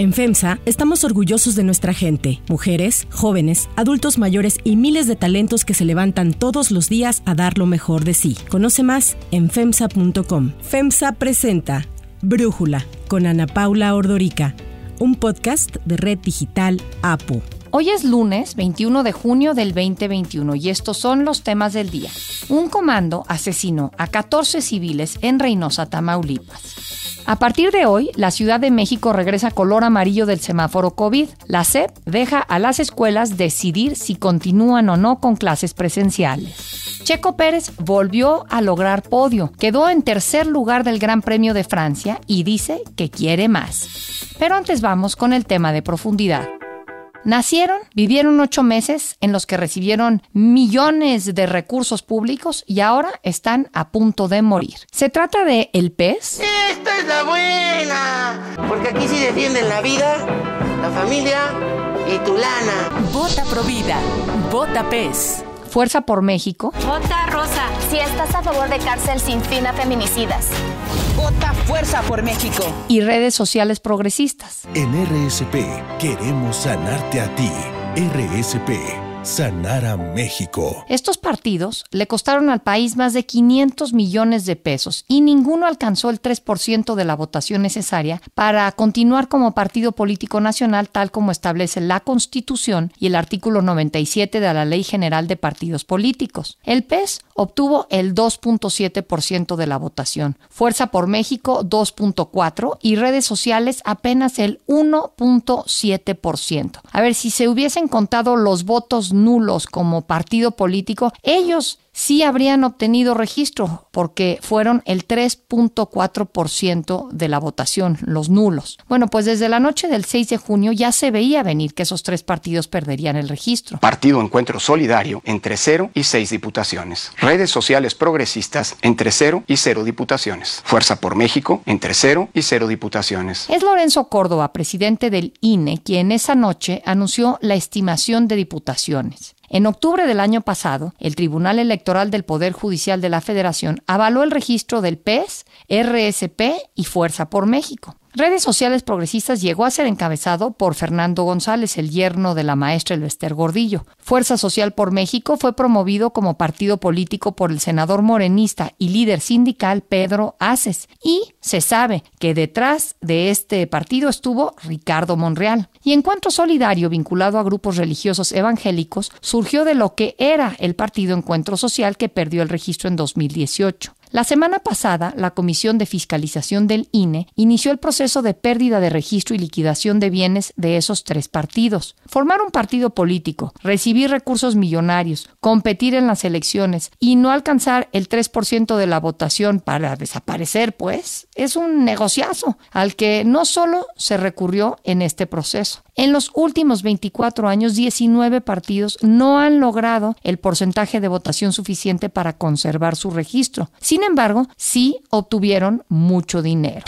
En FEMSA estamos orgullosos de nuestra gente, mujeres, jóvenes, adultos mayores y miles de talentos que se levantan todos los días a dar lo mejor de sí. Conoce más en FEMSA.com. FEMSA presenta Brújula con Ana Paula Ordorica, un podcast de Red Digital APU. Hoy es lunes 21 de junio del 2021 y estos son los temas del día. Un comando asesinó a 14 civiles en Reynosa, Tamaulipas. A partir de hoy, la Ciudad de México regresa color amarillo del semáforo COVID. La SEP deja a las escuelas decidir si continúan o no con clases presenciales. Checo Pérez volvió a lograr podio, quedó en tercer lugar del Gran Premio de Francia y dice que quiere más. Pero antes vamos con el tema de profundidad. Nacieron, vivieron ocho meses en los que recibieron millones de recursos públicos y ahora están a punto de morir. Se trata de El Pez. Esta es la buena, porque aquí sí defienden la vida, la familia y tu lana. Vota Provida, vota Pez. Fuerza por México. Vota Rosa, si estás a favor de cárcel sin fin a feminicidas. Vota Fuerza por México. Y redes sociales progresistas. En RSP queremos sanarte a ti. RSP Sanar a México. Estos partidos le costaron al país más de 500 millones de pesos y ninguno alcanzó el 3% de la votación necesaria para continuar como partido político nacional tal como establece la Constitución y el artículo 97 de la Ley General de Partidos Políticos. El PES obtuvo el 2.7% de la votación, Fuerza por México 2.4% y redes sociales apenas el 1.7%. A ver, si se hubiesen contado los votos nulos como partido político, ellos sí habrían obtenido registro porque fueron el 3.4% de la votación, los nulos. Bueno, pues desde la noche del 6 de junio ya se veía venir que esos tres partidos perderían el registro. Partido Encuentro Solidario entre 0 y 6 diputaciones. Redes sociales progresistas entre 0 y 0 diputaciones. Fuerza por México entre 0 y 0 diputaciones. Es Lorenzo Córdoba, presidente del INE, quien esa noche anunció la estimación de diputaciones. En octubre del año pasado, el Tribunal Electoral del Poder Judicial de la Federación avaló el registro del PES, RSP y Fuerza por México. Redes Sociales Progresistas llegó a ser encabezado por Fernando González, el yerno de la maestra Elvester Gordillo. Fuerza Social por México fue promovido como partido político por el senador morenista y líder sindical Pedro Aces. Y se sabe que detrás de este partido estuvo Ricardo Monreal. Y Encuentro Solidario, vinculado a grupos religiosos evangélicos, surgió de lo que era el Partido Encuentro Social que perdió el registro en 2018. La semana pasada, la Comisión de Fiscalización del INE inició el proceso de pérdida de registro y liquidación de bienes de esos tres partidos. Formar un partido político, recibir recursos millonarios, competir en las elecciones y no alcanzar el 3% de la votación para desaparecer, pues, es un negociazo al que no solo se recurrió en este proceso. En los últimos 24 años, 19 partidos no han logrado el porcentaje de votación suficiente para conservar su registro. Sin embargo, sí obtuvieron mucho dinero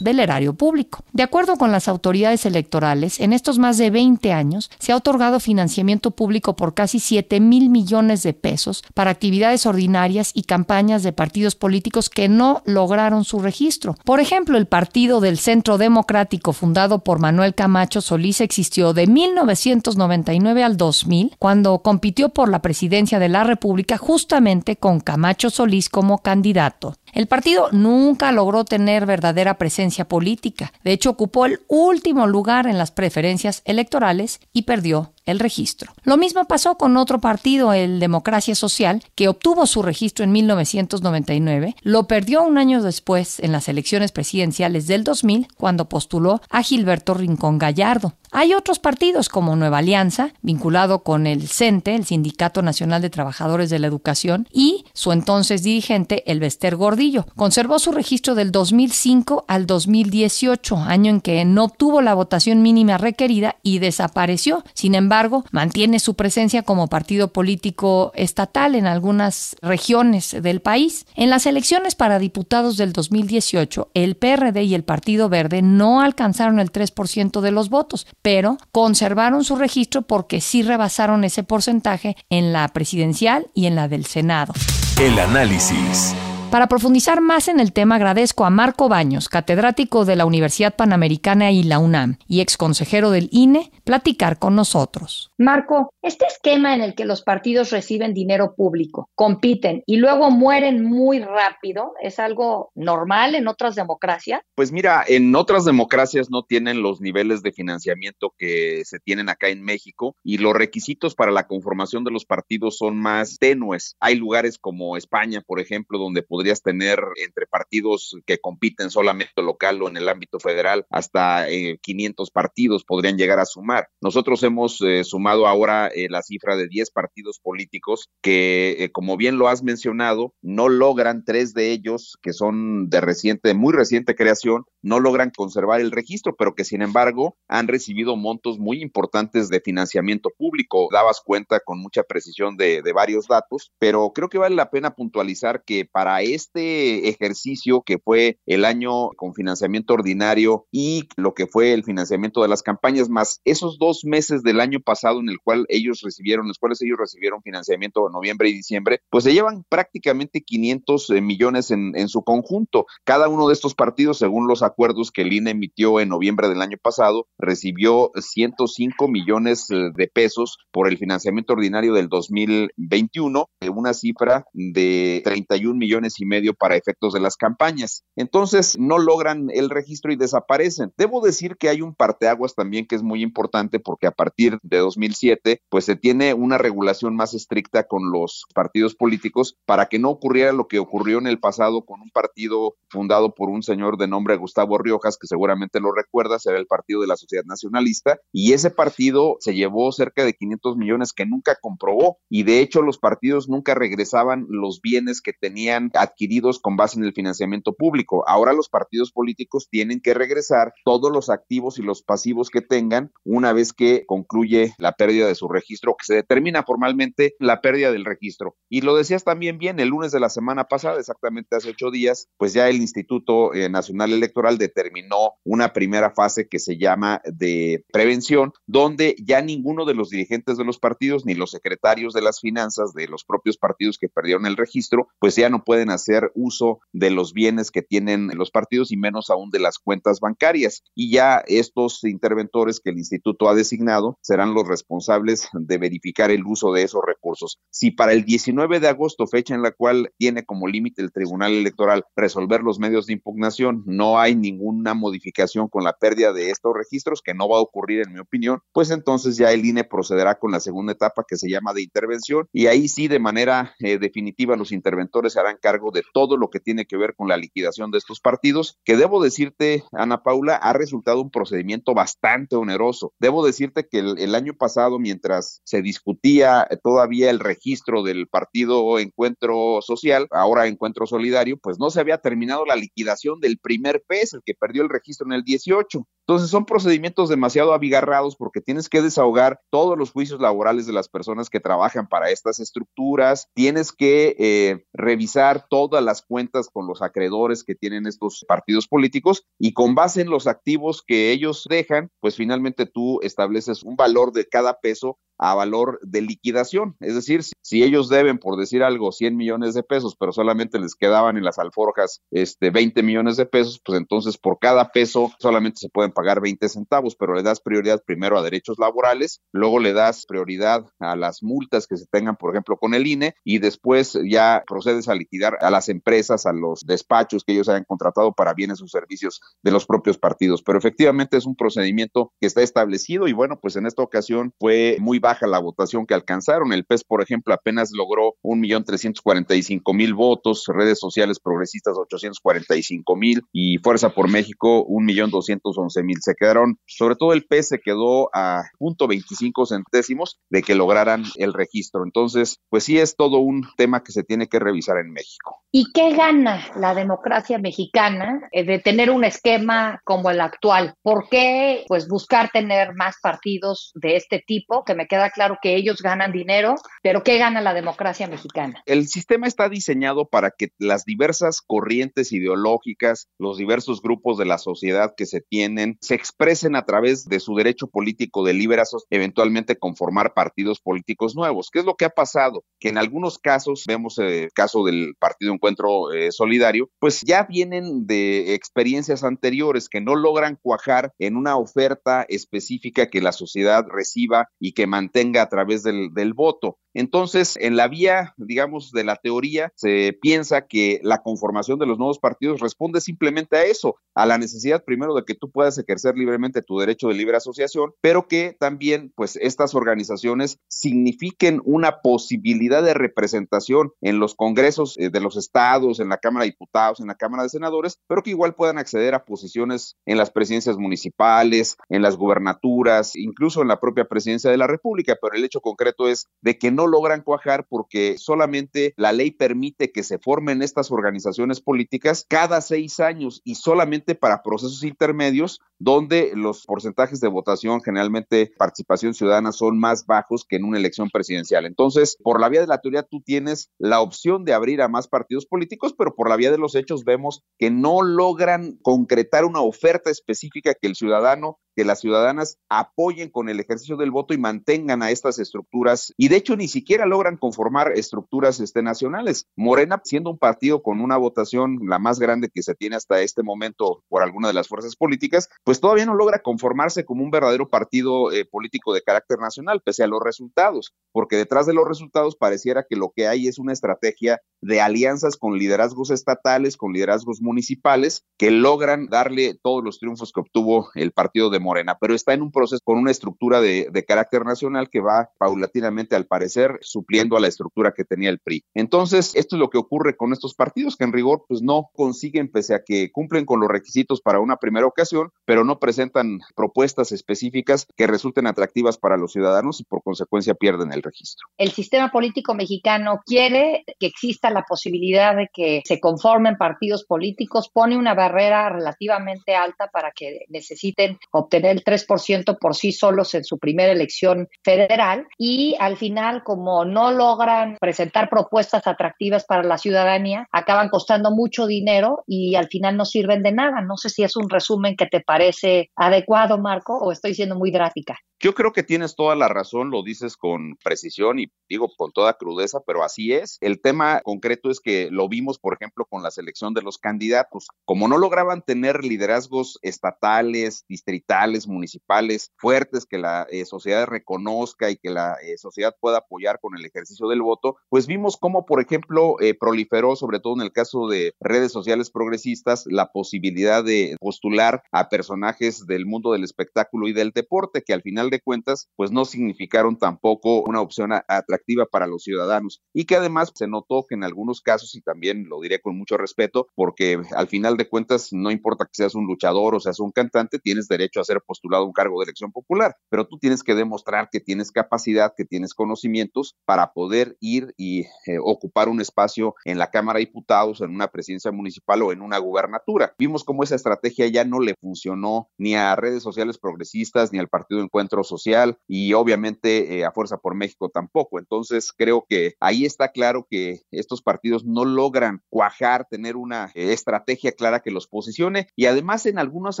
del erario público. De acuerdo con las autoridades electorales, en estos más de 20 años se ha otorgado financiamiento público por casi 7 mil millones de pesos para actividades ordinarias y campañas de partidos políticos que no lograron su registro. Por ejemplo, el Partido del Centro Democrático fundado por Manuel Camacho Solís existió de 1999 al 2000, cuando compitió por la presidencia de la República justamente con Camacho Solís como candidato. El partido nunca logró tener verdadera presencia política. De hecho, ocupó el último lugar en las preferencias electorales y perdió el registro. Lo mismo pasó con otro partido, el Democracia Social, que obtuvo su registro en 1999, lo perdió un año después en las elecciones presidenciales del 2000 cuando postuló a Gilberto Rincón Gallardo. Hay otros partidos como Nueva Alianza, vinculado con el CENTE, el Sindicato Nacional de Trabajadores de la Educación, y su entonces dirigente, el Bester Gordillo. Conservó su registro del 2005 al 2018, año en que no obtuvo la votación mínima requerida y desapareció. Sin embargo, mantiene su presencia como partido político estatal en algunas regiones del país. En las elecciones para diputados del 2018, el PRD y el Partido Verde no alcanzaron el 3% de los votos, pero conservaron su registro porque sí rebasaron ese porcentaje en la presidencial y en la del Senado. El análisis. Para profundizar más en el tema, agradezco a Marco Baños, catedrático de la Universidad Panamericana y la UNAM y ex consejero del INE, platicar con nosotros. Marco, este esquema en el que los partidos reciben dinero público, compiten y luego mueren muy rápido, ¿es algo normal en otras democracias? Pues mira, en otras democracias no tienen los niveles de financiamiento que se tienen acá en México y los requisitos para la conformación de los partidos son más tenues. Hay lugares como España, por ejemplo, donde podrías tener entre partidos que compiten solamente local o en el ámbito federal hasta 500 eh, partidos podrían llegar a sumar. Nosotros hemos eh, sumado ahora eh, la cifra de 10 partidos políticos que, como bien lo has mencionado, no logran tres de ellos que son de reciente, muy reciente creación, no logran conservar el registro, pero que sin embargo han recibido montos muy importantes de financiamiento público. Dabas cuenta con mucha precisión de, de varios datos, pero creo que vale la pena puntualizar que para este ejercicio que fue el año con financiamiento ordinario y lo que fue el financiamiento de las campañas, más esos dos meses del año pasado en el cual ellos recibieron, los cuales ellos recibieron financiamiento en noviembre y diciembre, pues se llevan prácticamente 500 eh, millones en, en su conjunto. Cada uno de estos partidos, según los acuerdos que el INE emitió en noviembre del año pasado, recibió 105 millones eh, de pesos por el financiamiento ordinario del 2021, una cifra de 31 millones y medio para efectos de las campañas. Entonces, no logran el registro y desaparecen. Debo decir que hay un parteaguas también que es muy importante porque a partir de 2007, pues se tiene una regulación más estricta con los partidos políticos para que no ocurriera lo que ocurrió en el pasado con un partido fundado por un señor de nombre Gustavo Riojas, que seguramente lo recuerda, era el Partido de la Sociedad Nacionalista, y ese partido se llevó cerca de 500 millones que nunca comprobó, y de hecho los partidos nunca regresaban los bienes que tenían adquiridos con base en el financiamiento público. Ahora los partidos políticos tienen que regresar todos los activos y los pasivos que tengan una vez que concluye la pérdida de su registro, que se determina formalmente la pérdida del registro. Y lo decías también bien, el lunes de la semana pasada, exactamente hace ocho días, pues ya el Instituto eh, Nacional Electoral determinó una primera fase que se llama de prevención, donde ya ninguno de los dirigentes de los partidos ni los secretarios de las finanzas de los propios partidos que perdieron el registro, pues ya no pueden hacer uso de los bienes que tienen los partidos y menos aún de las cuentas bancarias. Y ya estos interventores que el instituto ha designado serán los responsables de verificar el uso de esos recursos. Si para el 19 de agosto, fecha en la cual tiene como límite el Tribunal Electoral resolver los medios de impugnación, no hay ninguna modificación con la pérdida de estos registros, que no va a ocurrir en mi opinión, pues entonces ya el INE procederá con la segunda etapa que se llama de intervención y ahí sí de manera eh, definitiva los interventores harán cargo de todo lo que tiene que ver con la liquidación de estos partidos, que debo decirte, Ana Paula, ha resultado un procedimiento bastante oneroso. Debo decirte que el, el año pasado, mientras se discutía todavía el registro del partido Encuentro Social, ahora Encuentro Solidario, pues no se había terminado la liquidación del primer PES, el que perdió el registro en el 18. Entonces son procedimientos demasiado abigarrados porque tienes que desahogar todos los juicios laborales de las personas que trabajan para estas estructuras, tienes que eh, revisar todas las cuentas con los acreedores que tienen estos partidos políticos y con base en los activos que ellos dejan, pues finalmente tú estableces un valor de cada peso a valor de liquidación. Es decir, si ellos deben, por decir algo, 100 millones de pesos, pero solamente les quedaban en las alforjas este, 20 millones de pesos, pues entonces por cada peso solamente se pueden pagar 20 centavos, pero le das prioridad primero a derechos laborales, luego le das prioridad a las multas que se tengan, por ejemplo, con el INE, y después ya procedes a liquidar a las empresas, a los despachos que ellos hayan contratado para bienes o servicios de los propios partidos. Pero efectivamente es un procedimiento que está establecido y bueno, pues en esta ocasión fue muy baja la votación que alcanzaron. El PES, por ejemplo, apenas logró un millón trescientos cuarenta y cinco mil votos, redes sociales progresistas ochocientos cuarenta y cinco mil y Fuerza por México un millón doscientos once mil. Se quedaron, sobre todo el PES se quedó a punto veinticinco centésimos de que lograran el registro. Entonces, pues sí es todo un tema que se tiene que revisar en México. ¿Y qué gana la democracia mexicana eh, de tener un esquema como el actual? ¿Por qué pues buscar tener más partidos de este tipo que me queda claro que ellos ganan dinero, pero ¿qué gana la democracia mexicana? El sistema está diseñado para que las diversas corrientes ideológicas, los diversos grupos de la sociedad que se tienen, se expresen a través de su derecho político de liberación, eventualmente conformar partidos políticos nuevos. ¿Qué es lo que ha pasado? Que en algunos casos, vemos el caso del Partido Encuentro eh, Solidario, pues ya vienen de experiencias anteriores que no logran cuajar en una oferta específica que la sociedad reciba y que mantenga a través del voto. Entonces, en la vía, digamos, de la teoría, se piensa que la conformación de los nuevos partidos responde simplemente a eso, a la necesidad primero de que tú puedas ejercer libremente tu derecho de libre asociación, pero que también, pues, estas organizaciones signifiquen una posibilidad de representación en los congresos eh, de los estados, en la Cámara de Diputados, en la Cámara de Senadores, pero que igual puedan acceder a posiciones en las presidencias municipales, en las gubernaturas, incluso en la propia presidencia de la República, pero el hecho concreto es de que no logran cuajar porque solamente la ley permite que se formen estas organizaciones políticas cada seis años y solamente para procesos intermedios donde los porcentajes de votación, generalmente participación ciudadana, son más bajos que en una elección presidencial. Entonces, por la vía de la teoría, tú tienes la opción de abrir a más partidos políticos, pero por la vía de los hechos vemos que no logran concretar una oferta específica que el ciudadano que las ciudadanas apoyen con el ejercicio del voto y mantengan a estas estructuras y de hecho ni siquiera logran conformar estructuras este, nacionales. Morena, siendo un partido con una votación la más grande que se tiene hasta este momento por alguna de las fuerzas políticas, pues todavía no logra conformarse como un verdadero partido eh, político de carácter nacional, pese a los resultados, porque detrás de los resultados pareciera que lo que hay es una estrategia de alianzas con liderazgos estatales, con liderazgos municipales, que logran darle todos los triunfos que obtuvo el partido de Morena, pero está en un proceso con una estructura de, carácter nacional que va paulatinamente, al parecer, supliendo a la estructura que tenía el PRI. Entonces, esto es lo que ocurre con estos partidos que en rigor, pues no consiguen, pese a que cumplen con los requisitos para una primera ocasión, pero no presentan propuestas específicas que resulten atractivas para los ciudadanos y por consecuencia pierden el registro. El sistema político mexicano quiere que exista la posibilidad de que se conformen partidos políticos, pone una barrera relativamente alta para que necesiten obtener el 3% por sí solos en su primera elección federal y al final, como no logran presentar propuestas atractivas para la ciudadanía, acaban costando mucho dinero y al final no sirven de nada. No sé si es un resumen que te parece adecuado, Marco, o estoy siendo muy gráfica. Yo creo que tienes toda la razón, lo dices con precisión y digo con toda crudeza, pero así es. El tema concreto es que lo vimos, por ejemplo, con la selección de los candidatos. Como no lograban tener liderazgos estatales, distritales, municipales fuertes que la eh, sociedad reconozca y que la eh, sociedad pueda apoyar con el ejercicio del voto, pues vimos cómo, por ejemplo, eh, proliferó, sobre todo en el caso de redes sociales progresistas, la posibilidad de postular a personajes del mundo del espectáculo y del deporte, que al final de cuentas, pues no significaron tampoco una opción atractiva para los ciudadanos y que además se notó que en algunos casos, y también lo diré con mucho respeto, porque al final de cuentas no importa que seas un luchador o seas un cantante, tienes derecho a ser postulado a un cargo de elección popular, pero tú tienes que demostrar que tienes capacidad, que tienes conocimientos para poder ir y eh, ocupar un espacio en la Cámara de Diputados, en una presidencia municipal o en una gubernatura. Vimos cómo esa estrategia ya no le funcionó ni a redes sociales progresistas ni al Partido Encuentro social y obviamente eh, a Fuerza por México tampoco. Entonces creo que ahí está claro que estos partidos no logran cuajar, tener una eh, estrategia clara que los posicione y además en algunos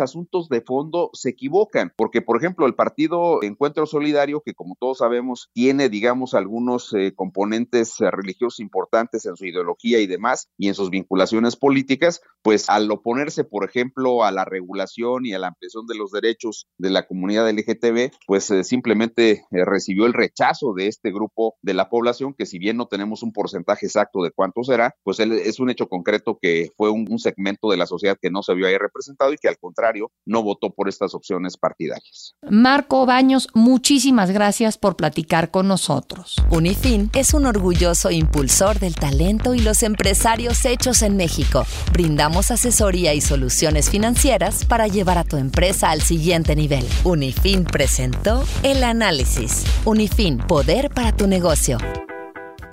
asuntos de fondo se equivocan, porque por ejemplo el partido Encuentro Solidario, que como todos sabemos tiene digamos algunos eh, componentes religiosos importantes en su ideología y demás y en sus vinculaciones políticas, pues al oponerse por ejemplo a la regulación y a la ampliación de los derechos de la comunidad LGTB, pues eh, simplemente eh, recibió el rechazo de este grupo de la población, que si bien no tenemos un porcentaje exacto de cuánto será, pues es un hecho concreto que fue un, un segmento de la sociedad que no se vio ahí representado y que al contrario no votó por estas opciones partidarias. Marco Baños, muchísimas gracias por platicar con nosotros. Unifin es un orgulloso impulsor del talento y los empresarios hechos en México. Brindamos asesoría y soluciones financieras para llevar a tu empresa al siguiente nivel. Unifin presenta el análisis. Unifin, poder para tu negocio.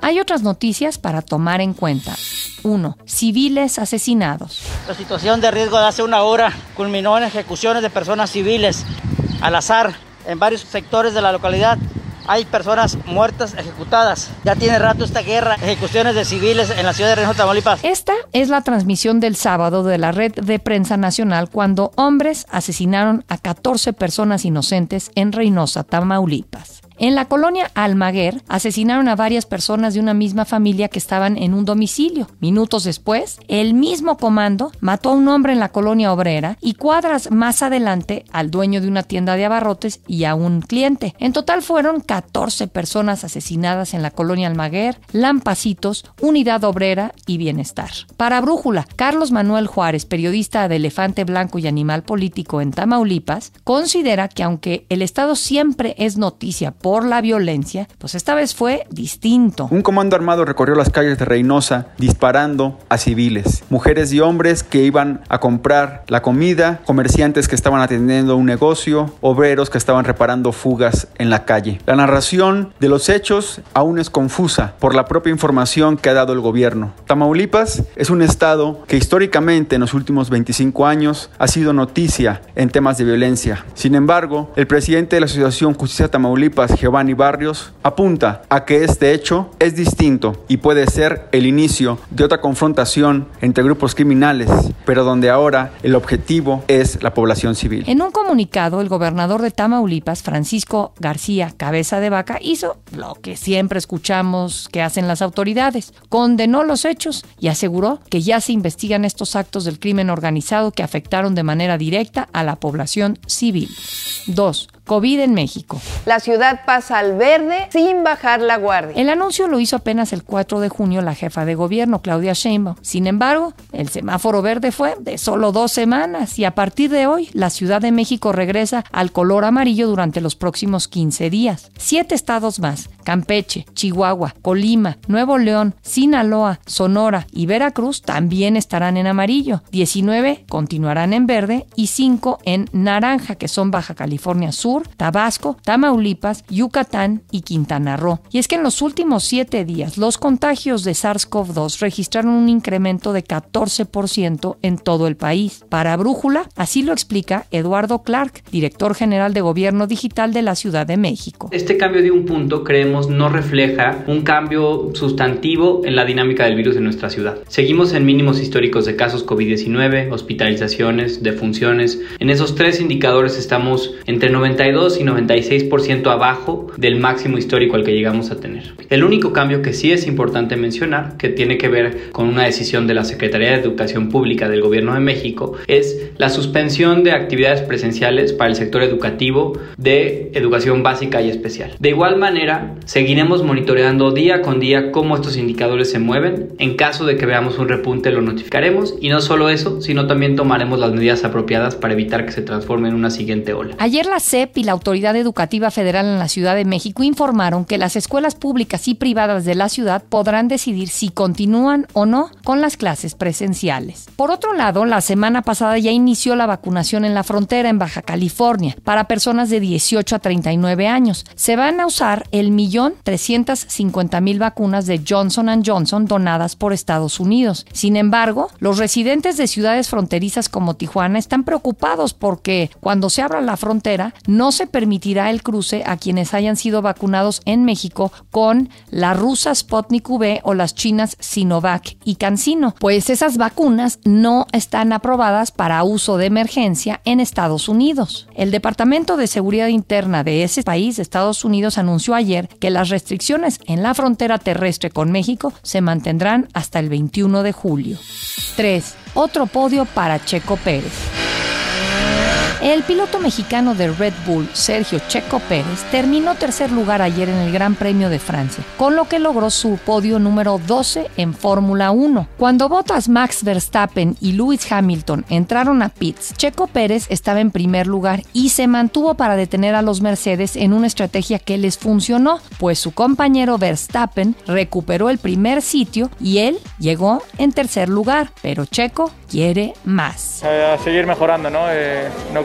Hay otras noticias para tomar en cuenta. 1. Civiles asesinados. La situación de riesgo de hace una hora culminó en ejecuciones de personas civiles al azar en varios sectores de la localidad hay personas muertas ejecutadas. Ya tiene rato esta guerra, ejecuciones de civiles en la ciudad de Reynosa, Tamaulipas. Esta es la transmisión del sábado de la red de prensa nacional cuando hombres asesinaron a 14 personas inocentes en Reynosa, Tamaulipas. En la colonia Almaguer asesinaron a varias personas de una misma familia que estaban en un domicilio. Minutos después, el mismo comando mató a un hombre en la colonia obrera y cuadras más adelante al dueño de una tienda de abarrotes y a un cliente. En total fueron 14 personas asesinadas en la colonia Almaguer, Lampacitos, Unidad Obrera y Bienestar. Para Brújula, Carlos Manuel Juárez, periodista de Elefante Blanco y Animal Político en Tamaulipas, considera que aunque el Estado siempre es noticia por la violencia, pues esta vez fue distinto. Un comando armado recorrió las calles de Reynosa disparando a civiles, mujeres y hombres que iban a comprar la comida, comerciantes que estaban atendiendo un negocio, obreros que estaban reparando fugas en la calle. La narración de los hechos aún es confusa por la propia información que ha dado el gobierno. Tamaulipas es un estado que históricamente en los últimos 25 años ha sido noticia en temas de violencia. Sin embargo, el presidente de la Asociación Justicia Tamaulipas, Giovanni Barrios, apunta a que este hecho es distinto y puede ser el inicio de otra confrontación entre grupos criminales, pero donde ahora el objetivo es la población civil. En un comunicado, el gobernador de Tamaulipas, Francisco García Cabeza de Vaca, hizo lo que siempre escuchamos que hacen las autoridades, condenó los hechos y aseguró que ya se investigan estos actos del crimen organizado que afectaron de manera directa a la población civil. 2. COVID en México. La ciudad pasa al verde sin bajar la guardia. El anuncio lo hizo apenas el 4 de junio la jefa de gobierno, Claudia Sheinbaum. Sin embargo, el semáforo verde fue de solo dos semanas y a partir de hoy la Ciudad de México regresa al color amarillo durante los próximos 15 días. Siete estados más, Campeche, Chihuahua, Colima, Nuevo León, Sinaloa, Sonora y Veracruz también estarán en amarillo. 19 continuarán en verde y 5 en naranja, que son Baja California Sur, Tabasco, Tamaulipas, Yucatán y Quintana Roo. Y es que en los últimos siete días los contagios de SARS-CoV-2 registraron un incremento de 14% en todo el país. Para Brújula, así lo explica Eduardo Clark, director general de Gobierno Digital de la Ciudad de México. Este cambio de un punto creemos no refleja un cambio sustantivo en la dinámica del virus en nuestra ciudad. Seguimos en mínimos históricos de casos COVID-19, hospitalizaciones, defunciones. En esos tres indicadores estamos entre 92 y 96% abajo del máximo histórico al que llegamos a tener. El único cambio que sí es importante mencionar, que tiene que ver con una decisión de la Secretaría de Educación Pública del Gobierno de México, es la suspensión de actividades presenciales para el sector educativo de educación básica y especial. De igual manera, seguiremos monitoreando día con día cómo estos indicadores se mueven. En caso de que veamos un repunte, lo notificaremos y no solo eso, sino también tomaremos las medidas apropiadas para evitar que se transforme en una siguiente ola. Ayer la CEP y la Autoridad Educativa Federal en la Ciudad de México informaron que las escuelas públicas y privadas de la ciudad podrán decidir si continúan o no con las clases presenciales. Por otro lado, la semana pasada ya inició la vacunación en la frontera en Baja California para personas de 18 a 39 años. Se van a usar el millón 350 mil vacunas de Johnson Johnson donadas por Estados Unidos. Sin embargo, los residentes de ciudades fronterizas como Tijuana están preocupados porque cuando se abra la frontera no se permitirá el cruce a quienes hayan sido vacunados en México con la rusa Sputnik V o las chinas Sinovac y CanSino, pues esas vacunas no están aprobadas para uso de emergencia en Estados Unidos. El Departamento de Seguridad Interna de ese país, Estados Unidos, anunció ayer que las restricciones en la frontera terrestre con México se mantendrán hasta el 21 de julio. 3. Otro podio para Checo Pérez. El piloto mexicano de Red Bull, Sergio Checo Pérez, terminó tercer lugar ayer en el Gran Premio de Francia, con lo que logró su podio número 12 en Fórmula 1. Cuando Bottas, Max Verstappen y Lewis Hamilton entraron a pits, Checo Pérez estaba en primer lugar y se mantuvo para detener a los Mercedes en una estrategia que les funcionó, pues su compañero Verstappen recuperó el primer sitio y él llegó en tercer lugar, pero Checo quiere más. A seguir mejorando, ¿no? Eh, no